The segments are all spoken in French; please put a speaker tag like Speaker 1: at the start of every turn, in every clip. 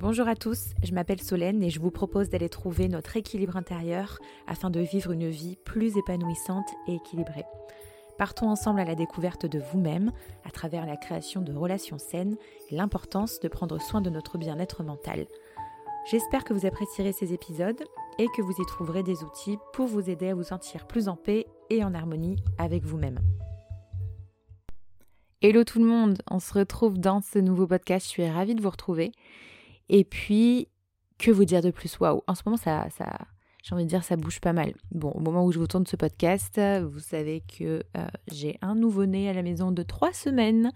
Speaker 1: Bonjour à tous, je m'appelle Solène et je vous propose d'aller trouver notre équilibre intérieur afin de vivre une vie plus épanouissante et équilibrée. Partons ensemble à la découverte de vous-même à travers la création de relations saines et l'importance de prendre soin de notre bien-être mental. J'espère que vous apprécierez ces épisodes et que vous y trouverez des outils pour vous aider à vous sentir plus en paix et en harmonie avec vous-même. Hello tout le monde, on se retrouve dans ce nouveau podcast, je suis ravie de vous retrouver. Et puis, que vous dire de plus? Waouh, en ce moment, ça, j'ai envie de dire, ça bouge pas mal. Bon, au moment où je vous tourne ce podcast, vous savez que euh, j'ai un nouveau-né à la maison de trois semaines.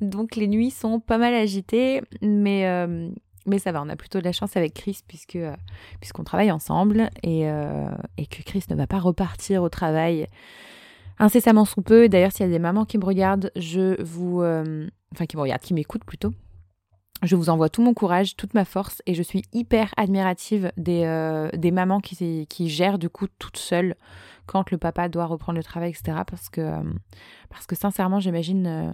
Speaker 1: Donc, les nuits sont pas mal agitées, mais, euh, ça va. On a plutôt de la chance avec Chris, puisque, euh, puisqu'on travaille ensemble et, et que Chris ne va pas repartir au travail incessamment sous peu. D'ailleurs, s'il y a des mamans qui me regardent, je vous. enfin, qui me regardent, qui m'écoutent plutôt je vous envoie tout mon courage, toute ma force et je suis hyper admirative des, euh, mamans qui, gèrent du coup toutes seules quand le papa doit reprendre le travail, etc. Parce que, euh, parce que sincèrement, j'imagine euh,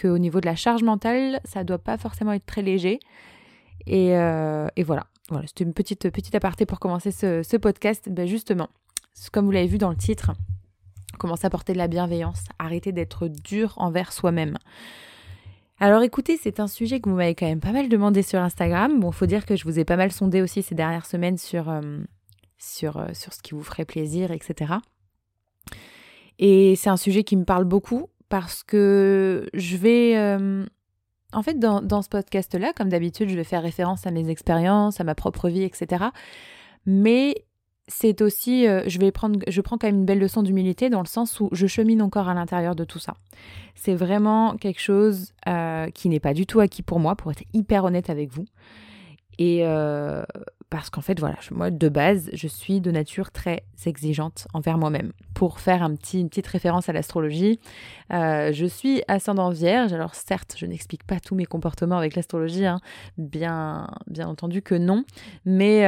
Speaker 1: qu'au niveau de la charge mentale, ça doit pas forcément être très léger. Et, voilà, voilà c'était une petite, petite aparté pour commencer ce, podcast. Ben justement, comme vous l'avez vu dans le titre, commencer à porter de la bienveillance, arrêter d'être dur envers soi-même. Alors écoutez, c'est un sujet que vous m'avez quand même pas mal demandé sur Instagram. Bon, faut dire que je vous ai pas mal sondé aussi ces dernières semaines sur, euh, sur, euh, sur ce qui vous ferait plaisir, etc. Et c'est un sujet qui me parle beaucoup parce que je vais... Euh, en fait, dans, dans ce podcast-là, comme d'habitude, je vais faire référence à mes expériences, à ma propre vie, etc. Mais c'est aussi, euh, je vais prendre, je prends quand même une belle leçon d'humilité dans le sens où je chemine encore à l'intérieur de tout ça. C'est vraiment quelque chose euh, qui n'est pas du tout acquis pour moi, pour être hyper honnête avec vous. Et euh, parce qu'en fait, voilà, moi de base, je suis de nature très exigeante envers moi-même. Pour faire un petit, une petite référence à l'astrologie, je suis ascendant vierge. Alors certes, je n'explique pas tous mes comportements avec l'astrologie, hein. bien, bien entendu que non, mais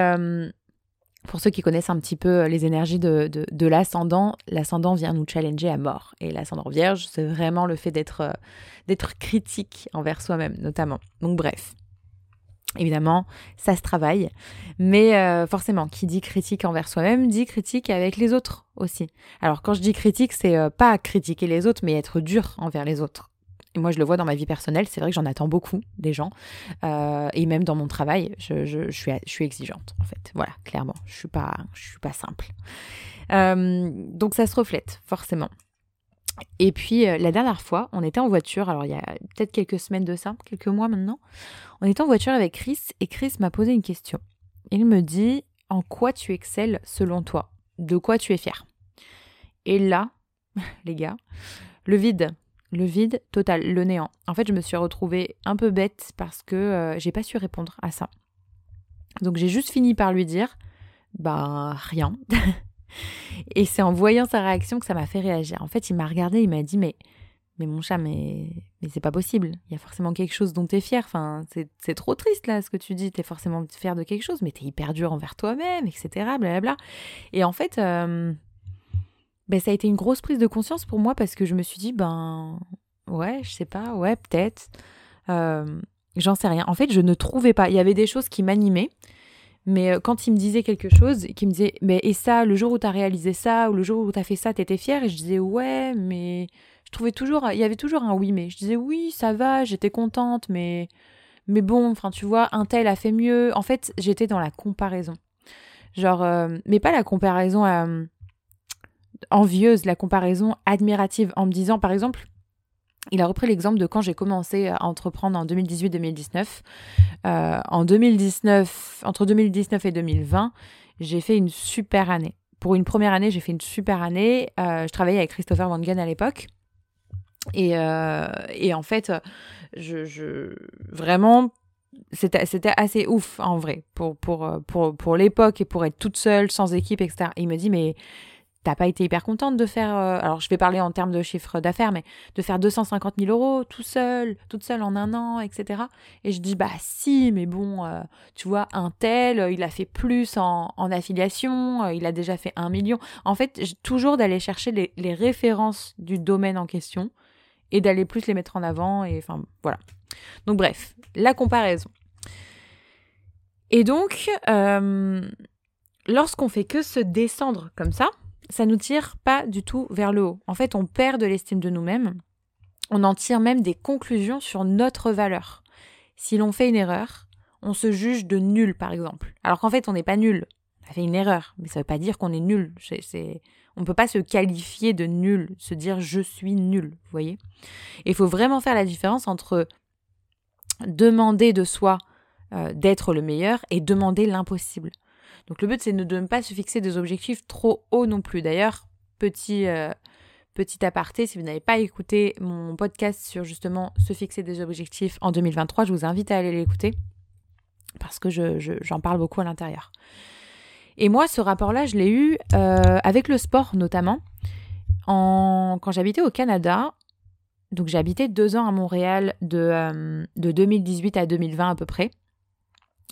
Speaker 1: pour ceux qui connaissent un petit peu euh, les énergies de, l'ascendant, l'ascendant vient nous challenger à mort. Et l'ascendant vierge, c'est vraiment le fait d'être, euh, critique envers soi-même, notamment. Donc bref. Évidemment, ça se travaille, mais euh, forcément, qui dit critique envers soi-même dit critique avec les autres aussi. Alors quand je dis critique, c'est pas critiquer les autres, mais être dur envers les autres moi, je le vois dans ma vie personnelle, c'est vrai que j'en attends beaucoup des gens. Euh, et même dans mon travail, je, suis, exigeante, en fait. Voilà, clairement. Je ne suis, pas, je suis pas simple. Euh, donc, ça se reflète, forcément. Et puis, euh, la dernière fois, on était en voiture, alors il y a peut-être quelques semaines de ça, quelques mois maintenant. On était en voiture avec Chris et Chris m'a posé une question. Il me dit En quoi tu excelles selon toi? De quoi tu es fier Et là, les gars, le vide le vide total, le néant. En fait, je me suis retrouvée un peu bête parce que euh, j'ai pas su répondre à ça. Donc j'ai juste fini par lui dire bah rien. et c'est en voyant sa réaction que ça m'a fait réagir. En fait, il m'a regardé, il m'a dit mais mais mon chat, mais, mais c'est pas possible. Il y a forcément quelque chose dont tu es fier. Enfin, c'est trop triste là ce que tu dis. Tu es forcément fier de quelque chose, mais tu es hyper dur envers toi-même, etc. Blablabla. Et en fait, euh, ben, ça a été une grosse prise de conscience pour moi parce que je me suis dit, ben ouais, je sais pas, ouais, peut-être. J'en sais rien. En fait, je ne trouvais pas. Il y avait des choses qui m'animaient, mais euh, quand il me disait quelque chose, qui me disait, mais et ça, le jour où tu as réalisé ça, ou le jour où tu as fait ça, tu étais fière, et je disais, ouais, mais je trouvais toujours, il y avait toujours un oui, mais je disais, oui, ça va, j'étais contente, mais, mais bon, enfin, tu vois, un tel a fait mieux. En fait, j'étais dans la comparaison. Genre, euh, mais pas la comparaison à envieuse, la comparaison admirative en me disant par exemple, il a repris l'exemple de quand j'ai commencé à entreprendre en 2018-2019. Euh, en 2019, entre 2019 et 2020, j'ai fait une super année. Pour une première année, j'ai fait une super année. Euh, je travaillais avec Christopher Wangen à l'époque. Et, euh, et, en fait, je, vraiment, c'était assez ouf en vrai pour, pour, pour, pour l'époque et pour être toute seule, sans équipe, etc. il me dit, mais t'as pas été hyper contente de faire, euh, alors je vais parler en termes de chiffre d'affaires, mais de faire 250 000 euros tout seul, toute seule en un an, etc. Et je dis, bah si, mais bon, euh, tu vois, un tel, il a fait plus en, affiliation, euh, il a déjà fait un million. En fait, toujours d'aller chercher les, les, références du domaine en question et d'aller plus les mettre en avant, et enfin, voilà. Donc bref, la comparaison. Et donc, euh, lorsqu'on fait que se descendre comme ça, ça nous tire pas du tout vers le haut. En fait, on perd de l'estime de nous-mêmes. On en tire même des conclusions sur notre valeur. Si l'on fait une erreur, on se juge de nul, par exemple. Alors qu'en fait, on n'est pas nul. On a fait une erreur, mais ça ne veut pas dire qu'on est nul. On ne peut pas se qualifier de nul, se dire je suis nul, vous voyez. il faut vraiment faire la différence entre demander de soi euh, d'être le meilleur et demander l'impossible. Donc le but c'est de ne pas se fixer des objectifs trop hauts non plus. D'ailleurs, petit, euh, petit aparté, si vous n'avez pas écouté mon podcast sur justement se fixer des objectifs en 2023, je vous invite à aller l'écouter parce que j'en parle beaucoup à l'intérieur. Et moi, ce rapport-là, je l'ai eu euh, avec le sport notamment. En... Quand j'habitais au Canada, donc habité deux ans à Montréal de, de 2018 à 2020 à peu près.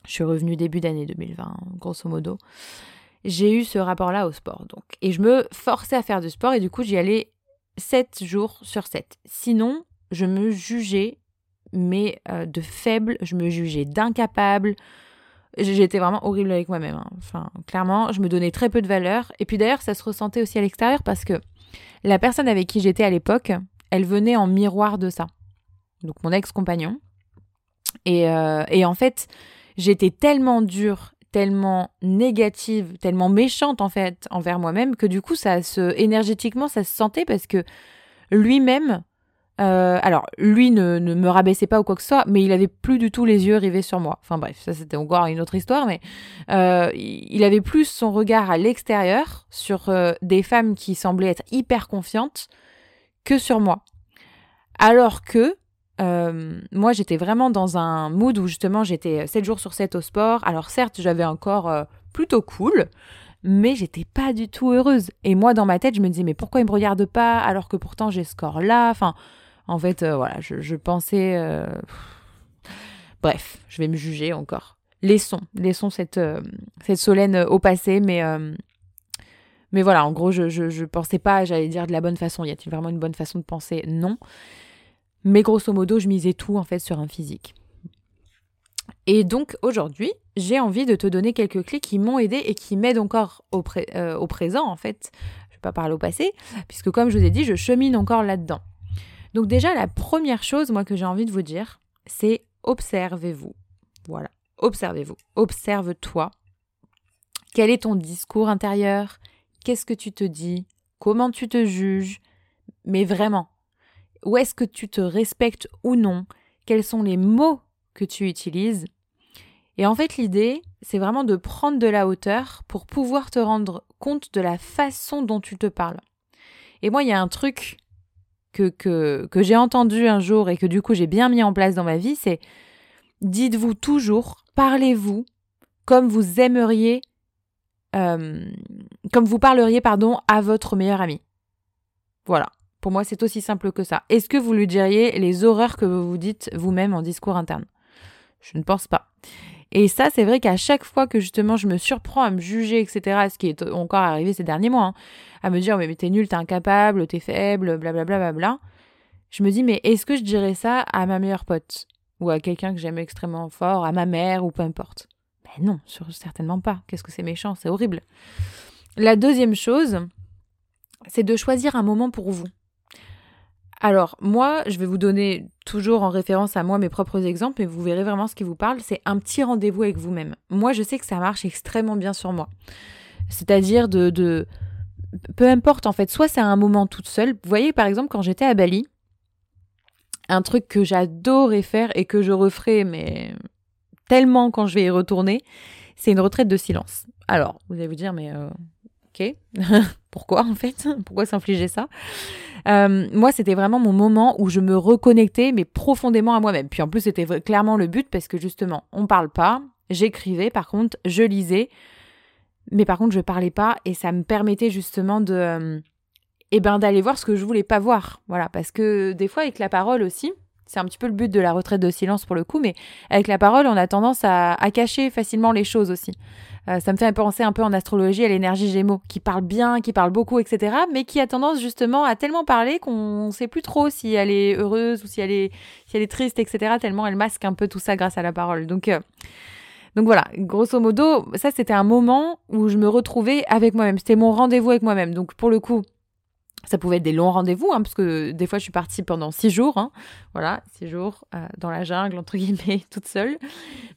Speaker 1: Je suis revenue début d'année 2020, grosso modo. J'ai eu ce rapport-là au sport, donc. Et je me forçais à faire du sport et du coup, j'y allais 7 jours sur 7. Sinon, je me jugeais, mais euh, de faible, je me jugeais d'incapable. J'étais vraiment horrible avec moi-même. Hein. Enfin, clairement, je me donnais très peu de valeur. Et puis d'ailleurs, ça se ressentait aussi à l'extérieur parce que la personne avec qui j'étais à l'époque, elle venait en miroir de ça. Donc mon ex-compagnon. Et, euh, et en fait, j'étais tellement dure, tellement négative, tellement méchante en fait envers moi-même que du coup ça se énergétiquement ça se sentait parce que lui-même euh, alors lui ne, me rabaissait pas ou quoi que ce soit mais il avait plus du tout les yeux rivés sur moi. Enfin bref ça c'était encore une autre histoire mais euh, il avait plus son regard à l'extérieur sur euh, des femmes qui semblaient être hyper confiantes que sur moi. Alors que euh, moi, j'étais vraiment dans un mood où justement j'étais 7 jours sur 7 au sport. Alors certes, j'avais un corps euh, plutôt cool, mais j'étais pas du tout heureuse. Et moi, dans ma tête, je me disais, mais pourquoi il me regarde pas alors que pourtant j'ai ce corps-là? Enfin, en fait, euh, voilà, je, pensais... Bref, je vais me juger encore. Laissons, laissons cette, cette au passé, mais... Mais voilà, en gros, je, je, je pensais pas, j'allais dire de la bonne façon. Y a-t-il vraiment une bonne façon de penser? Non. Mais grosso modo, je misais tout en fait sur un physique. Et donc aujourd'hui, j'ai envie de te donner quelques clés qui m'ont aidé et qui m'aident encore au, euh, au, présent en fait. Je ne vais pas parler au passé, puisque comme je vous ai dit, je chemine encore là-dedans. Donc déjà, la première chose, moi, que j'ai envie de vous dire, c'est observez-vous. Voilà, observez-vous. Observe-toi. Quel est ton discours intérieur? Qu'est-ce que tu te dis? Comment tu te juges? Mais vraiment, où est-ce que tu te respectes ou non, quels sont les mots que tu utilises. Et en fait, l'idée, c'est vraiment de prendre de la hauteur pour pouvoir te rendre compte de la façon dont tu te parles. Et moi, il y a un truc que, que, que j'ai entendu un jour et que du coup j'ai bien mis en place dans ma vie, c'est dites-vous toujours, parlez-vous comme vous aimeriez, euh, comme vous parleriez, pardon, à votre meilleur ami. Voilà. Pour moi, c'est aussi simple que ça. Est-ce que vous lui diriez les horreurs que vous vous dites vous-même en discours interne? Je ne pense pas. Et ça, c'est vrai qu'à chaque fois que justement je me surprends à me juger, etc., ce qui est encore arrivé ces derniers mois, hein, à me dire mais t'es nul, t'es incapable, t'es faible, blablabla, bla, je me dis mais est-ce que je dirais ça à ma meilleure pote? Ou à quelqu'un que j'aime extrêmement fort, à ma mère ou peu importe? Ben non, certainement pas. Qu'est-ce que c'est méchant, c'est horrible. La deuxième chose, c'est de choisir un moment pour vous. Alors, moi, je vais vous donner toujours en référence à moi mes propres exemples et vous verrez vraiment ce qui vous parle. C'est un petit rendez-vous avec vous-même. Moi, je sais que ça marche extrêmement bien sur moi. C'est-à-dire de, de. Peu importe, en fait, soit c'est un moment toute seule. Vous voyez, par exemple, quand j'étais à Bali, un truc que j'adorais faire et que je referai, mais tellement quand je vais y retourner, c'est une retraite de silence. Alors, vous allez vous dire, mais euh, ok, pourquoi en fait Pourquoi s'infliger ça euh, Moi, c'était vraiment mon moment où je me reconnectais, mais profondément à moi-même. Puis en plus, c'était clairement le but parce que justement, on parle pas. J'écrivais, par contre, je lisais, mais par contre, je parlais pas et ça me permettait justement de, euh, eh ben, d'aller voir ce que je voulais pas voir. Voilà, parce que des fois, avec la parole aussi. C'est un petit peu le but de la retraite de silence pour le coup, mais avec la parole, on a tendance à cacher facilement les choses aussi. Euh, ça me fait penser un peu en astrologie à l'énergie Gémeaux, qui parle bien, qui parle beaucoup, etc., mais qui a tendance justement à tellement parler qu'on ne sait plus trop si elle est heureuse ou si elle est, si elle est triste, etc., tellement elle masque un peu tout ça grâce à la parole. Donc, euh, Donc voilà, grosso modo, ça c'était un moment où je me retrouvais avec moi-même. C'était mon rendez-vous avec moi-même. Donc pour le coup, ça pouvait être des longs rendez-vous, hein, parce que des fois je suis partie pendant six jours, hein. voilà, six jours euh, dans la jungle, entre guillemets, toute seule.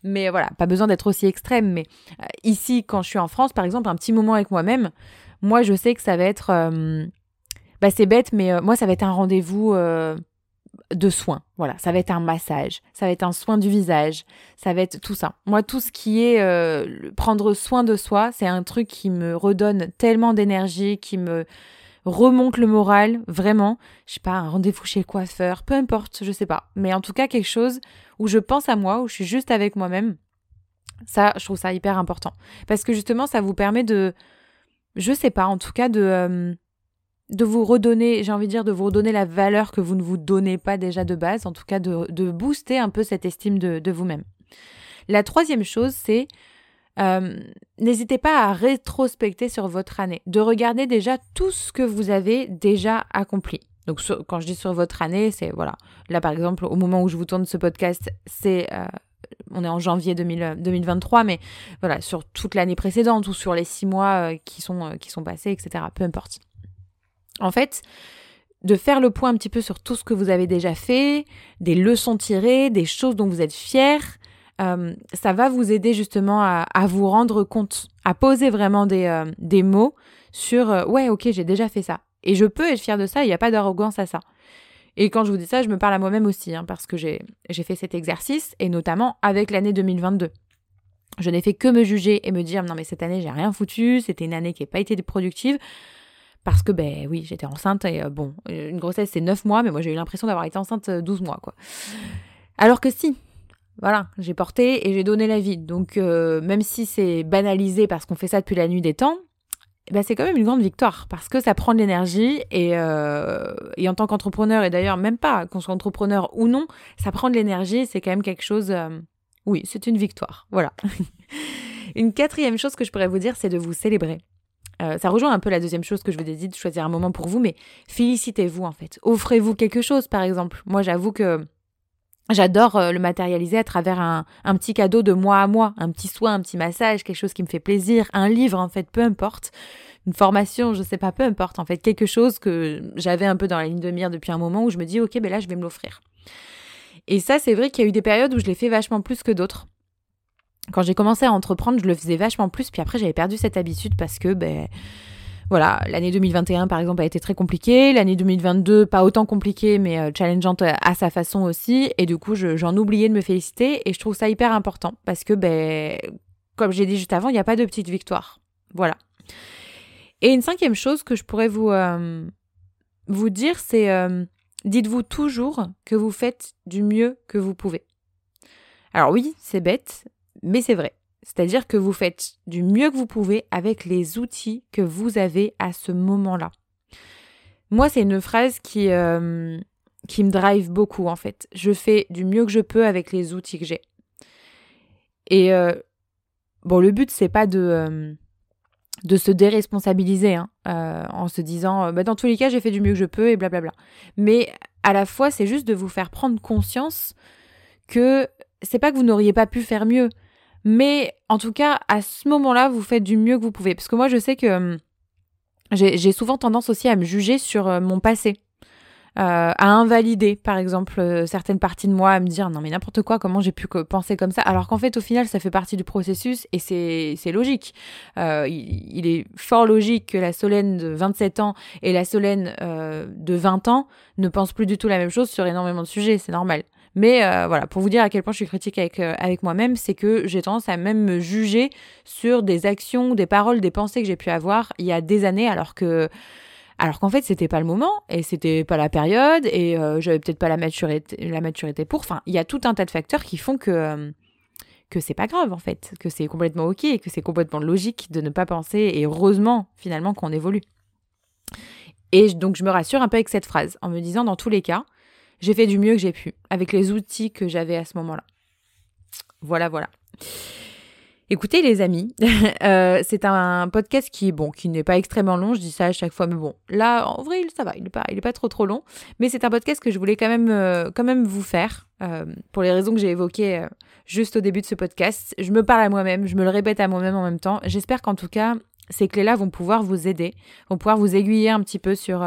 Speaker 1: Mais voilà, pas besoin d'être aussi extrême. Mais euh, ici, quand je suis en France, par exemple, un petit moment avec moi-même, moi je sais que ça va être... Euh, bah c'est bête, mais moi ça va être un rendez-vous de soins. Voilà, ça va être un massage, ça va être un soin du visage, ça va être tout ça. Moi, tout ce qui est prendre soin de soi, c'est un truc qui me redonne tellement d'énergie, qui me remonte le moral, vraiment. Je sais pas, un rendez-vous chez le coiffeur, peu importe, je sais pas. Mais en tout cas, quelque chose où je pense à moi, où je suis juste avec moi-même. Ça, je trouve ça hyper important. Parce que justement, ça vous permet de, je sais pas, en tout cas, de, euh, de vous redonner, j'ai envie de dire, de vous redonner la valeur que vous ne vous donnez pas déjà de base, en tout cas, de, de booster un peu cette estime de, de vous-même. La troisième chose, c'est euh, n'hésitez pas à rétrospecter sur votre année, de regarder déjà tout ce que vous avez déjà accompli. Donc quand je dis sur votre année, c'est voilà. Là par exemple, au moment où je vous tourne ce podcast, c'est euh, on est en janvier 2023, mais voilà, sur toute l'année précédente ou sur les six mois euh, qui, sont, qui sont passés, etc. Peu importe. En fait, de faire le point un petit peu sur tout ce que vous avez déjà fait, des leçons tirées, des choses dont vous êtes fiers, euh, ça va vous aider justement à, vous rendre compte, à poser vraiment des, euh, mots sur euh, ouais, ok, j'ai déjà fait ça. Et je peux être fière de ça, il n'y a pas d'arrogance à ça. Et quand je vous dis ça, je me parle à moi-même aussi, hein, parce que j'ai fait cet exercice, et notamment avec l'année 2022. Je n'ai fait que me juger et me dire non mais cette année j'ai rien foutu, c'était une année qui n'a pas été productive parce que ben oui j'étais enceinte et bon une grossesse c'est 9 mois mais moi j'ai eu l'impression d'avoir été enceinte 12 mois quoi. Alors que si, voilà, j'ai porté et j'ai donné la vie. Donc euh, même si c'est banalisé parce qu'on fait ça depuis la nuit des temps, eh ben, c'est quand même une grande victoire parce que ça prend de l'énergie et, euh, et, en tant qu'entrepreneur, et d'ailleurs même pas qu'on soit entrepreneur ou non, ça prend de l'énergie, c'est quand même quelque chose... Euh, oui, c'est une victoire. Voilà. une quatrième chose que je pourrais vous dire, c'est de vous célébrer. ça rejoint un peu la deuxième chose que je vous ai dit, de choisir un moment pour vous, mais félicitez-vous en fait. Offrez-vous quelque chose par exemple. Moi j'avoue que J'adore euh, le matérialiser à travers un, petit cadeau de moi à moi, un petit soin, un petit massage, quelque chose qui me fait plaisir, un livre en fait, peu importe, une formation, je sais pas, peu importe en fait, quelque chose que j'avais un peu dans la ligne de mire depuis un moment où je me dis ok ben là je vais me l'offrir. Et ça c'est vrai qu'il y a eu des périodes où je l'ai fait vachement plus que d'autres. Quand j'ai commencé à entreprendre, je le faisais vachement plus, puis après j'avais perdu cette habitude parce que ben voilà, l'année 2021 par exemple a été très compliquée, l'année 2022 pas autant compliquée mais euh, challengeante à sa façon aussi et du coup j'en oubliais de me féliciter et je trouve ça hyper important parce que ben comme j'ai dit juste avant, il n'y a pas de petite victoire. Voilà. Et une cinquième chose que je pourrais vous euh, vous dire c'est euh, dites-vous toujours que vous faites du mieux que vous pouvez. Alors oui, c'est bête, mais c'est vrai. C'est-à-dire que vous faites du mieux que vous pouvez avec les outils que vous avez à ce moment-là. Moi, c'est une phrase qui, euh, me drive beaucoup en fait. Je fais du mieux que je peux avec les outils que j'ai. Et euh, bon, le but, c'est pas de, euh, de se déresponsabiliser hein, en se disant bah, dans tous les cas, j'ai fait du mieux que je peux et blablabla. Mais à la fois, c'est juste de vous faire prendre conscience que c'est pas que vous n'auriez pas pu faire mieux, mais en tout cas, à ce moment-là, vous faites du mieux que vous pouvez. Parce que moi, je sais que hum, j'ai souvent tendance aussi à me juger sur euh, mon passé. Euh, à invalider, par exemple, euh, certaines parties de moi, à me dire non mais n'importe quoi, comment j'ai pu penser comme ça, alors qu'en fait au final ça fait partie du processus et c'est logique. il, est fort logique que la Solène de 27 ans et la Solène de 20 ans ne pensent plus du tout la même chose sur énormément de sujets, c'est normal. Mais euh, voilà, pour vous dire à quel point je suis critique avec, euh, avec moi-même, c'est que j'ai tendance à même me juger sur des actions, des paroles, des pensées que j'ai pu avoir il y a des années, alors que alors qu'en fait c'était pas le moment et c'était pas la période et euh, j'avais peut-être pas la maturité la maturité pour. Enfin il y a tout un tas de facteurs qui font que que c'est pas grave en fait que c'est complètement ok et que c'est complètement logique de ne pas penser et heureusement finalement qu'on évolue. Et donc je me rassure un peu avec cette phrase en me disant dans tous les cas j'ai fait du mieux que j'ai pu avec les outils que j'avais à ce moment-là. Voilà, voilà. Écoutez les amis, euh, c'est un podcast qui bon, qui n'est pas extrêmement long, je dis ça à chaque fois, mais bon, là en vrai ça va, il n'est pas, pas trop trop long, mais c'est un podcast que je voulais quand même, euh, quand même vous faire euh, pour les raisons que j'ai évoquées juste au début de ce podcast. Je me parle à moi-même, je me le répète à moi-même en même temps. J'espère qu'en tout cas, ces clés-là vont pouvoir vous aider, vont pouvoir vous aiguiller un petit peu sur,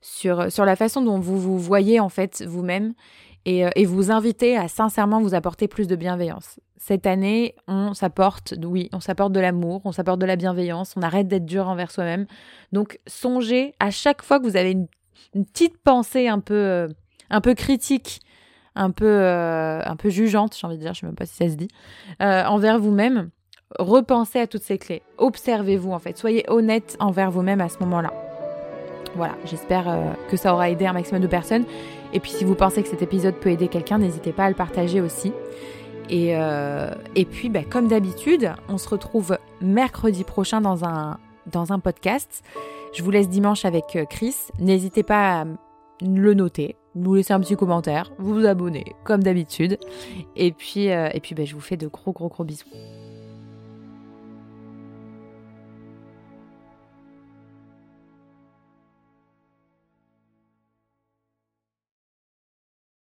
Speaker 1: sur, sur la façon dont vous vous voyez en fait vous-même et, et, vous inviter à sincèrement vous apporter plus de bienveillance. Cette année, on s'apporte, oui, on s'apporte de l'amour, on s'apporte de la bienveillance, on arrête d'être dur envers soi-même. Donc, songez à chaque fois que vous avez une, petite pensée un peu un peu critique, un peu, euh, un peu jugeante, j'ai envie de dire, je sais même pas si ça se dit, euh, envers vous-même, repensez à toutes ces clés. Observez-vous en fait. Soyez honnête envers vous-même à ce moment-là. Voilà, j'espère euh, que ça aura aidé un maximum de personnes. Et puis si vous pensez que cet épisode peut aider quelqu'un, n'hésitez pas à le partager aussi. Et, et puis, bah, comme d'habitude, on se retrouve mercredi prochain dans un, dans un podcast. Je vous laisse dimanche avec Chris. N'hésitez pas à le noter, nous laisser un petit commentaire, vous vous abonner comme d'habitude. Et puis, euh, et puis ben, je vous fais de gros gros gros bisous.